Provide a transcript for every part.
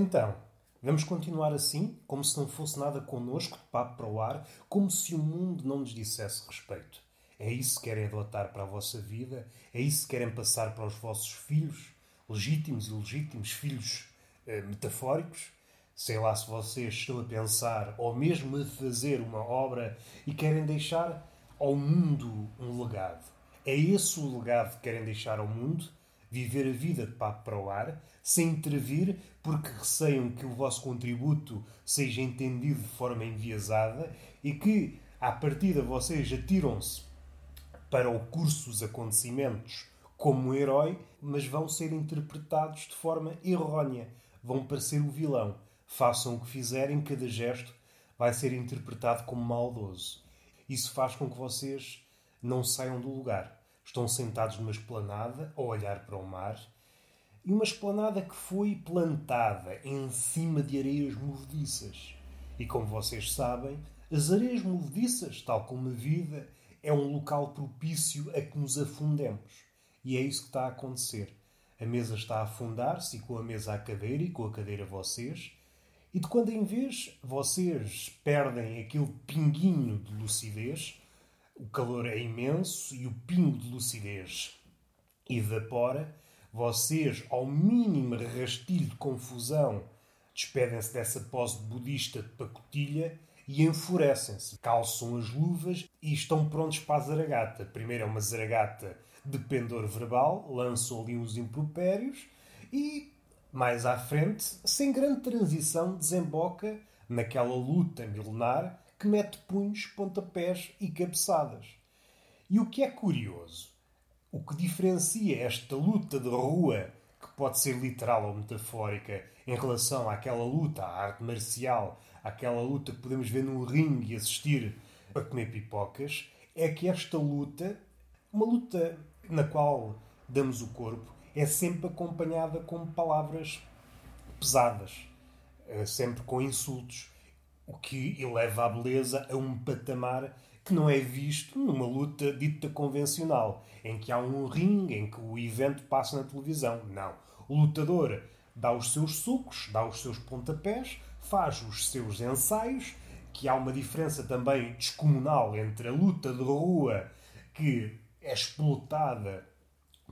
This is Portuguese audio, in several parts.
Então, vamos continuar assim, como se não fosse nada connosco, de papo para o ar, como se o mundo não nos dissesse respeito. É isso que querem adotar para a vossa vida? É isso que querem passar para os vossos filhos? Legítimos e ilegítimos, filhos eh, metafóricos? Sei lá se vocês estão a pensar ou mesmo a fazer uma obra e querem deixar ao mundo um legado. É esse o legado que querem deixar ao mundo? Viver a vida de papo para o ar, sem intervir, porque receiam que o vosso contributo seja entendido de forma enviesada e que, à partida, vocês atiram-se para o curso dos acontecimentos como um herói, mas vão ser interpretados de forma errónea. Vão parecer o vilão. Façam o que fizerem, cada gesto vai ser interpretado como maldoso. Isso faz com que vocês não saiam do lugar. Estão sentados numa esplanada a olhar para o mar e uma esplanada que foi plantada em cima de areias movediças. E como vocês sabem, as areias movediças, tal como a vida, é um local propício a que nos afundemos. E é isso que está a acontecer. A mesa está a afundar-se, e com a mesa a cadeira, e com a cadeira vocês. E de quando em vez vocês perdem aquele pinguinho de lucidez, o calor é imenso e o pingo de lucidez evapora, vocês, ao mínimo rastilho de confusão, despedem-se dessa pose budista de pacotilha e enfurecem-se, calçam as luvas e estão prontos para a zaragata. Primeiro é uma zaragata de pendor verbal, lançam ali uns impropérios e, mais à frente, sem grande transição, desemboca naquela luta milenar que mete punhos, pontapés e cabeçadas. E o que é curioso, o que diferencia esta luta de rua, que pode ser literal ou metafórica, em relação àquela luta, à arte marcial, àquela luta que podemos ver no ringue e assistir para comer pipocas, é que esta luta, uma luta na qual damos o corpo, é sempre acompanhada com palavras pesadas, eh, sempre com insultos, o que eleva a beleza a um patamar que não é visto numa luta dita convencional, em que há um ringue, em que o evento passa na televisão. Não. O lutador dá os seus sucos, dá os seus pontapés, faz os seus ensaios, que há uma diferença também descomunal entre a luta de rua que é explotada,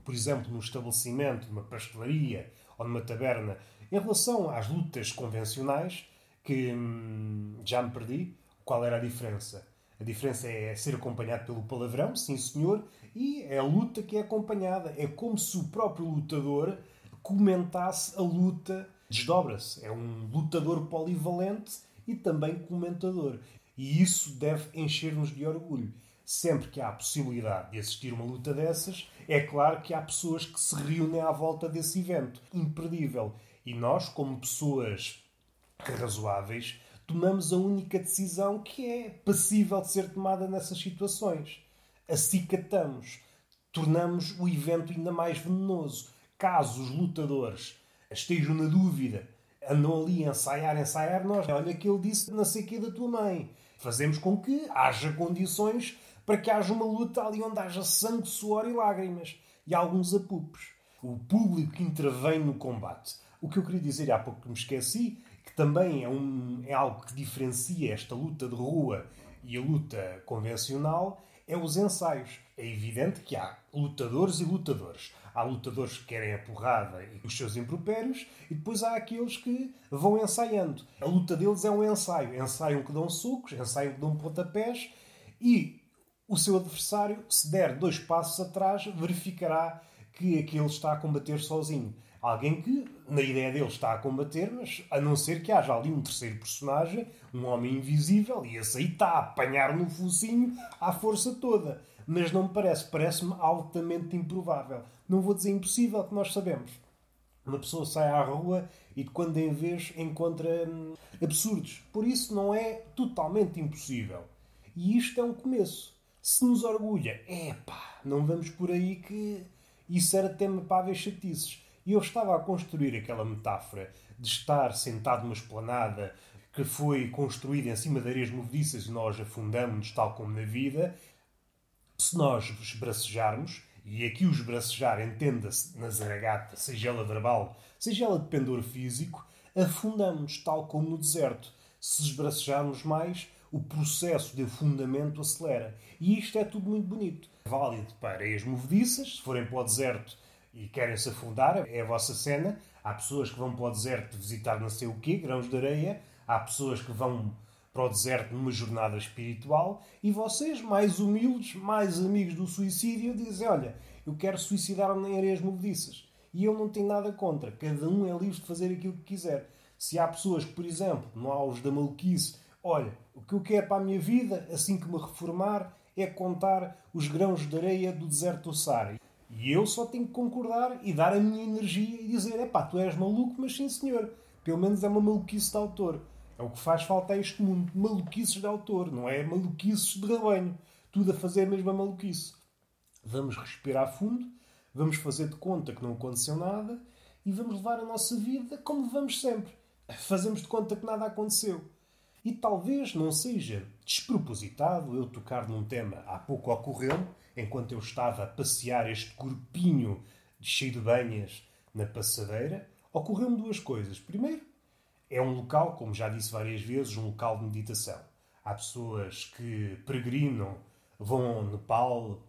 por exemplo, no estabelecimento de uma pastelaria ou numa taberna, em relação às lutas convencionais, que hum, já me perdi. Qual era a diferença? A diferença é ser acompanhado pelo palavrão, sim senhor, e é a luta que é acompanhada. É como se o próprio lutador comentasse a luta, desdobra-se. É um lutador polivalente e também comentador. E isso deve encher-nos de orgulho. Sempre que há a possibilidade de assistir uma luta dessas, é claro que há pessoas que se reúnem à volta desse evento. Imperdível. E nós, como pessoas razoáveis, tomamos a única decisão que é passível de ser tomada nessas situações. Acicatamos, tornamos o evento ainda mais venenoso. Caso os lutadores estejam na dúvida, andam ali a ensaiar, ensaiar, nós, olha que ele disse sei que da tua mãe. Fazemos com que haja condições para que haja uma luta ali onde haja sangue, suor e lágrimas. E alguns apupos. O público intervém no combate. O que eu queria dizer há pouco que me esqueci que também é, um, é algo que diferencia esta luta de rua e a luta convencional, é os ensaios. É evidente que há lutadores e lutadores. Há lutadores que querem a porrada e os seus impropérios, e depois há aqueles que vão ensaiando. A luta deles é um ensaio. Ensaiam que dão sucos, ensaiam que dão pontapés, e o seu adversário, se der dois passos atrás, verificará que aquele está a combater sozinho. Alguém que, na ideia dele, está a combater, mas a não ser que haja ali um terceiro personagem, um homem invisível, e esse aí está a apanhar no focinho à força toda. Mas não me parece, parece-me altamente improvável. Não vou dizer impossível, que nós sabemos. Uma pessoa sai à rua e de quando em vez encontra hum, absurdos. Por isso não é totalmente impossível. E isto é um começo. Se nos orgulha, epá, não vamos por aí que isso era tema para haver chatices. E eu estava a construir aquela metáfora de estar sentado numa esplanada que foi construída em cima de areias movediças e nós afundamos tal como na vida. Se nós esbracejarmos, e aqui o esbracejar entenda-se na zaragata, seja ela verbal, seja ela de pendor físico, afundamos, tal como no deserto. Se esbracejarmos mais, o processo de afundamento acelera. E isto é tudo muito bonito. Válido para areias movediças, se forem para o deserto e querem se afundar, é a vossa cena. Há pessoas que vão para o deserto visitar não sei o quê, grãos de areia. Há pessoas que vão para o deserto numa jornada espiritual. E vocês, mais humildes, mais amigos do suicídio, dizem: Olha, eu quero suicidar-me em areias movediças. E eu não tenho nada contra. Cada um é livre de fazer aquilo que quiser. Se há pessoas que, por exemplo, no auge da maluquice, olha, o que eu quero para a minha vida, assim que me reformar, é contar os grãos de areia do deserto do Saara. E eu só tenho que concordar e dar a minha energia e dizer: é pá, tu és maluco, mas sim senhor. Pelo menos é uma maluquice de autor. É o que faz falta a este mundo. Maluquices de autor, não é maluquices de rebanho. Tudo a fazer a mesma maluquice. Vamos respirar fundo, vamos fazer de conta que não aconteceu nada e vamos levar a nossa vida como levamos sempre. Fazemos de conta que nada aconteceu. E talvez não seja despropositado eu tocar num tema há pouco ocorreu enquanto eu estava a passear este corpinho cheio de banhas na passadeira, ocorreu-me duas coisas. Primeiro, é um local, como já disse várias vezes, um local de meditação. Há pessoas que peregrinam, vão ao Nepal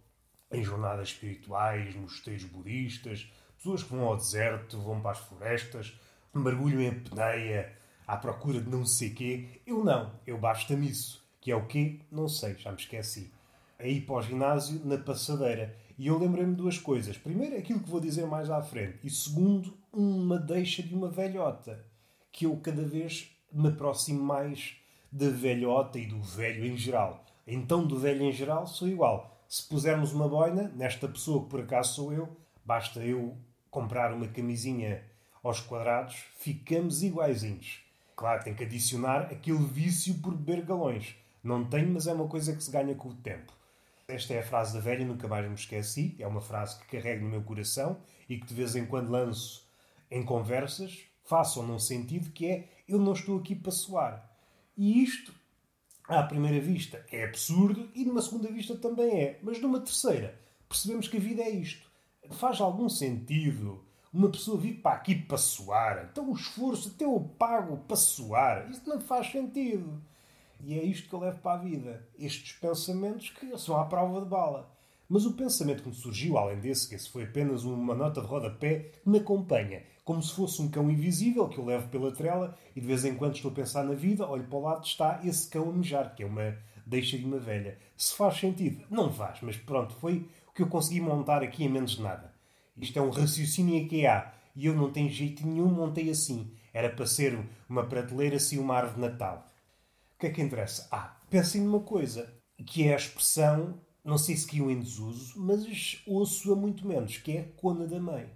em jornadas espirituais, mosteiros budistas, pessoas que vão ao deserto, vão para as florestas, mergulham em apneia, à procura de não sei quê. Eu não, eu basta-me isso. Que é o quê? Não sei, já me esqueci. Aí para o ginásio, na passadeira. E eu lembrei-me duas coisas. Primeiro, aquilo que vou dizer mais à frente. E segundo, uma deixa de uma velhota. Que eu cada vez me aproximo mais da velhota e do velho em geral. Então, do velho em geral, sou igual. Se pusermos uma boina, nesta pessoa que por acaso sou eu, basta eu comprar uma camisinha aos quadrados, ficamos iguaizinhos. Claro, tem que adicionar aquele vício por beber galões. Não tenho, mas é uma coisa que se ganha com o tempo. Esta é a frase da velha, nunca mais me esqueci. É uma frase que carrego no meu coração e que de vez em quando lanço em conversas, façam num sentido que é eu não estou aqui para soar. E isto, à primeira vista, é absurdo e numa segunda vista também é. Mas numa terceira, percebemos que a vida é isto. Faz algum sentido uma pessoa vir para aqui para suar. Então o esforço até eu pago para suar. Isso não faz sentido. E é isto que eu levo para a vida. Estes pensamentos que são à prova de bala. Mas o pensamento que me surgiu, além desse, que esse foi apenas uma nota de rodapé, me acompanha, como se fosse um cão invisível que eu levo pela trela e de vez em quando estou a pensar na vida, olho para o lado está esse cão a mejar, que é uma deixa de uma velha. Se faz sentido? Não faz, mas pronto, foi o que eu consegui montar aqui em menos de nada. Isto é um raciocínio que há. E eu não tenho jeito nenhum, montei assim. Era para ser uma prateleira assim, uma árvore de Natal. Que é que interessa? Ah, pensem numa coisa, que é a expressão, não sei se caiu em desuso, mas ouço-a muito menos, que é cona da mãe.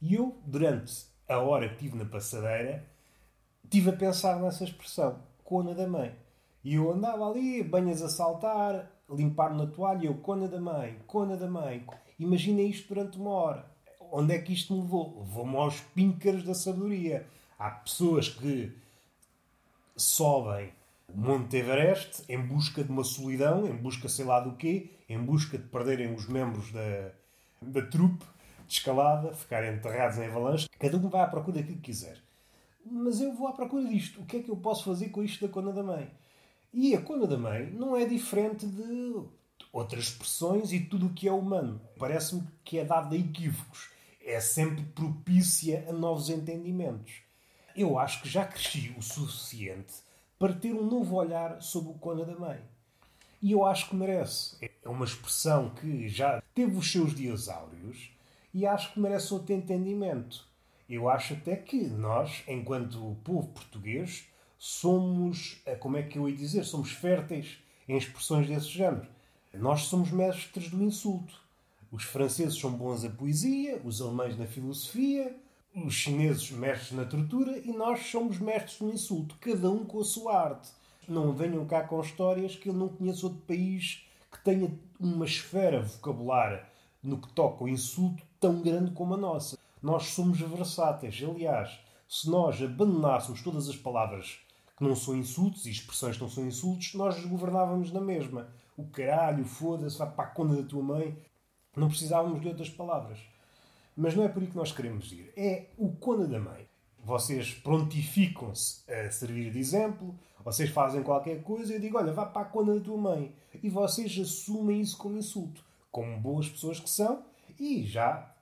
E eu, durante a hora que estive na passadeira, estive a pensar nessa expressão, cona da mãe. E eu andava ali, banhas a saltar, limpar na toalha, eu, cona da mãe, cona da mãe. Imaginem isto durante uma hora onde é que isto me levou? Levou-me aos píncaros da sabedoria. Há pessoas que sobem Monte Everest em busca de uma solidão, em busca sei lá do quê, em busca de perderem os membros da, da trupe de escalada, ficarem enterrados em avalanche. Cada um vai à procura daquilo que quiser. Mas eu vou à procura disto. O que é que eu posso fazer com isto da Cona da Mãe? E a Cona da Mãe não é diferente de outras expressões e tudo o que é humano. Parece-me que é dado a equívocos é sempre propícia a novos entendimentos. Eu acho que já cresci o suficiente para ter um novo olhar sobre o Cona da Mãe. E eu acho que merece. É uma expressão que já teve os seus dias áureos e acho que merece outro entendimento. Eu acho até que nós, enquanto povo português, somos, eh, como é que eu ia dizer, somos férteis em expressões desse género. Nós somos mestres do insulto. Os franceses são bons na poesia, os alemães na filosofia, os chineses mestres na tortura e nós somos mestres no insulto, cada um com a sua arte. Não venham cá com histórias que eu não conheço outro país que tenha uma esfera vocabular no que toca o insulto tão grande como a nossa. Nós somos versáteis. Aliás, se nós abandonássemos todas as palavras que não são insultos e expressões que não são insultos, nós governávamos na mesma. O caralho, foda-se, vai para a conta da tua mãe. Não precisávamos de outras palavras. Mas não é por aí que nós queremos ir. É o Cona da Mãe. vocês prontificam-se a servir de exemplo, vocês fazem qualquer coisa e eu digo: olha, vá para a cona da tua mãe. E vocês assumem isso como insulto, como boas pessoas que são e já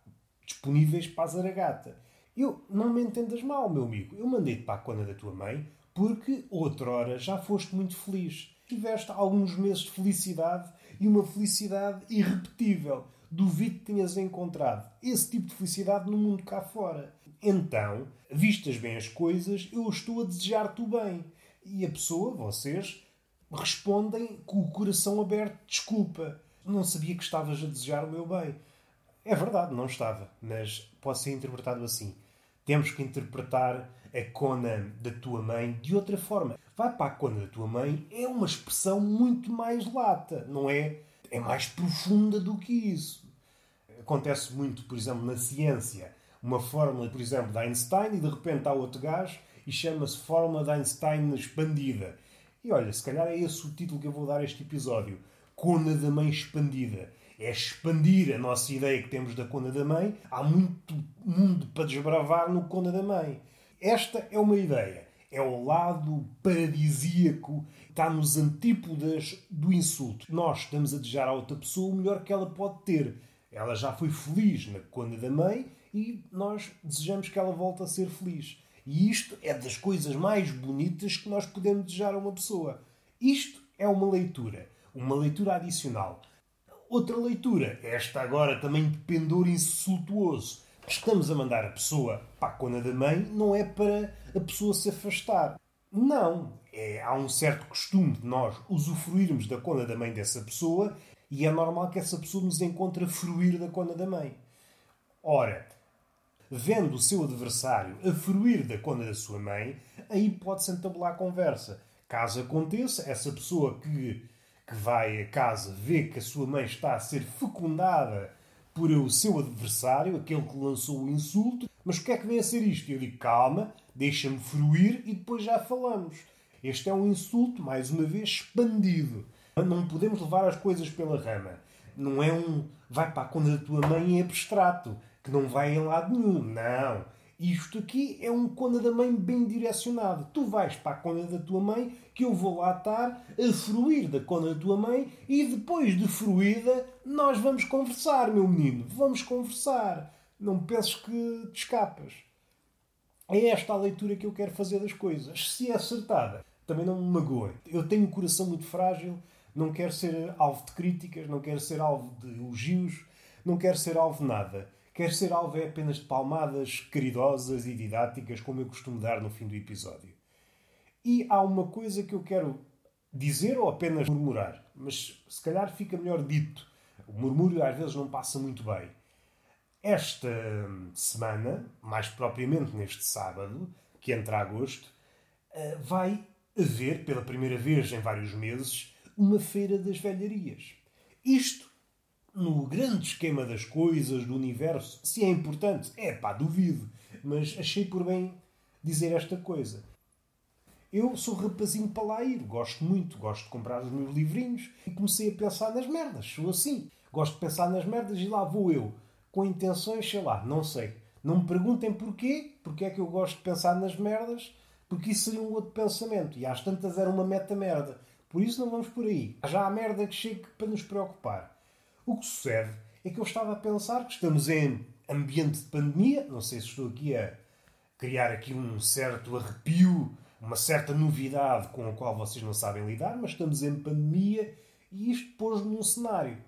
disponíveis para a zaragata. Eu não me entendas mal, meu amigo. Eu mandei-te para a cona da tua mãe porque outrora já foste muito feliz. Tiveste alguns meses de felicidade e uma felicidade irrepetível. Duvido que tenhas encontrado esse tipo de felicidade no mundo cá fora. Então, vistas bem as coisas, eu estou a desejar-te o bem. E a pessoa, vocês, respondem com o coração aberto: desculpa, não sabia que estavas a desejar o meu bem. É verdade, não estava, mas pode ser interpretado assim. Temos que interpretar a cona da tua mãe de outra forma. Vai para a cona da tua mãe é uma expressão muito mais lata, não é? É mais profunda do que isso. Acontece muito, por exemplo, na ciência. Uma fórmula, por exemplo, de Einstein e de repente há outro gajo e chama-se Fórmula de Einstein expandida. E olha, se calhar é esse o título que eu vou dar a este episódio. Cona da Mãe Expandida. É expandir a nossa ideia que temos da Cona da Mãe. Há muito mundo para desbravar no Cona da Mãe. Esta é uma ideia. É o lado paradisíaco, está nos antípodas do insulto. Nós estamos a desejar à outra pessoa o melhor que ela pode ter. Ela já foi feliz na Cona da Mãe e nós desejamos que ela volte a ser feliz. E isto é das coisas mais bonitas que nós podemos desejar a uma pessoa. Isto é uma leitura, uma leitura adicional. Outra leitura, esta agora também de pendor insultuoso. Estamos a mandar a pessoa para a cona da mãe, não é para a pessoa se afastar. Não. É, há um certo costume de nós usufruirmos da cona da mãe dessa pessoa e é normal que essa pessoa nos encontre a fruir da cona da mãe. Ora, vendo o seu adversário a fruir da conta da sua mãe, aí pode-se entabular a conversa. Caso aconteça, essa pessoa que, que vai a casa vê que a sua mãe está a ser fecundada por o seu adversário, aquele que lançou o insulto, mas o que é que vem a ser isto? Eu digo, calma, deixa-me fruir e depois já falamos. Este é um insulto, mais uma vez, expandido. Não podemos levar as coisas pela rama. Não é um vai para a conta da tua mãe em abstrato que não vai em lado nenhum. Não. Isto aqui é um conda da mãe bem direcionado. Tu vais para a conda da tua mãe, que eu vou lá estar a fruir da conda da tua mãe, e depois de fruída, nós vamos conversar, meu menino. Vamos conversar. Não penses que te escapas. É esta a leitura que eu quero fazer das coisas. Se é acertada, também não me magoe. Eu tenho um coração muito frágil, não quero ser alvo de críticas, não quero ser alvo de elogios, não quero ser alvo de nada quer ser alvo é apenas de palmadas caridosas e didáticas, como eu costumo dar no fim do episódio. E há uma coisa que eu quero dizer ou apenas murmurar, mas se calhar fica melhor dito. O murmúrio às vezes não passa muito bem. Esta semana, mais propriamente neste sábado, que entra agosto, eh, vai haver, pela primeira vez em vários meses, uma feira das velharias. Isto no grande esquema das coisas, do universo, se é importante, é pá, duvido. Mas achei por bem dizer esta coisa. Eu sou rapazinho ir, gosto muito, gosto de comprar os meus livrinhos e comecei a pensar nas merdas, sou assim. Gosto de pensar nas merdas e lá vou eu, com intenções, sei lá, não sei. Não me perguntem porquê, porque é que eu gosto de pensar nas merdas, porque isso seria um outro pensamento. E às tantas era uma meta-merda. Por isso não vamos por aí. Já há merda que chegue para nos preocupar. O que sucede é que eu estava a pensar que estamos em ambiente de pandemia, não sei se estou aqui a criar aqui um certo arrepio, uma certa novidade com a qual vocês não sabem lidar, mas estamos em pandemia e isto pôs-me num cenário.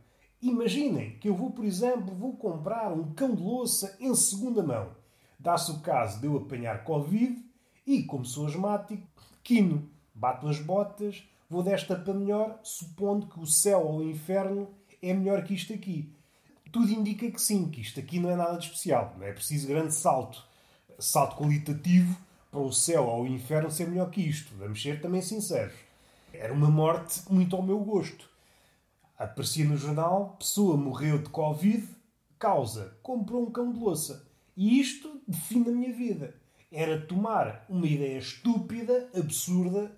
Imaginem que eu vou, por exemplo, vou comprar um cão de louça em segunda mão. Dá-se o caso de eu apanhar Covid e, como sou asmático, quino, bato as botas, vou desta para melhor, supondo que o céu ou o inferno é melhor que isto aqui. Tudo indica que sim, que isto aqui não é nada de especial. Não é preciso grande salto. Salto qualitativo para o céu ou o inferno ser melhor que isto. Vamos ser também sinceros. Era uma morte muito ao meu gosto. Aparecia no jornal, pessoa morreu de Covid, causa, comprou um cão de louça. E isto define a minha vida. Era tomar uma ideia estúpida, absurda,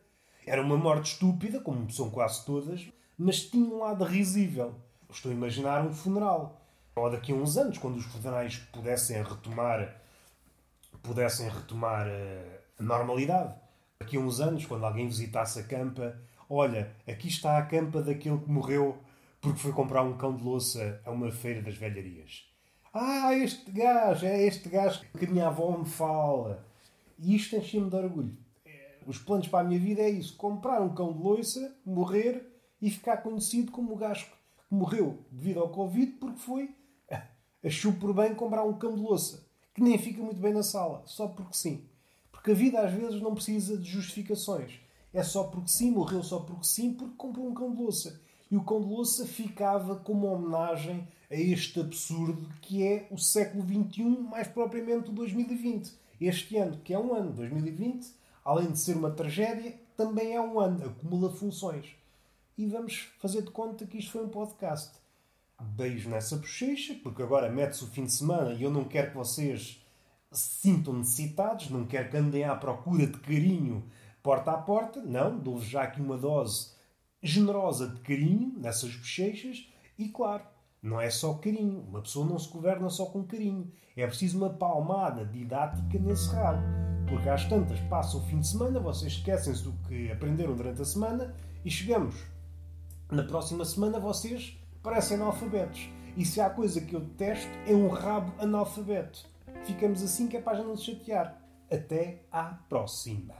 era uma morte estúpida, como são quase todas, mas tinha um lado risível. Estou a imaginar um funeral. Ou daqui a uns anos, quando os funerais pudessem retomar pudessem retomar eh, a normalidade. Daqui a uns anos, quando alguém visitasse a campa, olha, aqui está a campa daquele que morreu porque foi comprar um cão de louça a uma feira das velharias. Ah, este gajo, é este gajo que a minha avó me fala. E isto enchia-me de orgulho. Os planos para a minha vida é isso: comprar um cão de louça, morrer e ficar conhecido como o gajo que morreu devido ao Covid porque foi, achou por bem comprar um cão de louça que nem fica muito bem na sala, só porque sim. Porque a vida às vezes não precisa de justificações. É só porque sim, morreu só porque sim, porque comprou um cão de louça. E o cão de louça ficava como homenagem a este absurdo que é o século XXI, mais propriamente o 2020. Este ano, que é um ano, 2020, além de ser uma tragédia, também é um ano, acumula funções. E vamos fazer de conta que isto foi um podcast. Beijo nessa bochecha, porque agora mete-se o fim de semana e eu não quero que vocês se sintam necessitados, não quero que andem à procura de carinho porta a porta. Não, dou-vos já aqui uma dose generosa de carinho nessas bochechas e, claro, não é só carinho. Uma pessoa não se governa só com carinho. É preciso uma palmada didática nesse rabo. Porque às tantas passa o fim de semana, vocês esquecem-se do que aprenderam durante a semana e chegamos. Na próxima semana vocês parecem analfabetos. E se há coisa que eu detesto é um rabo analfabeto. Ficamos assim que é para não se chatear. Até à próxima.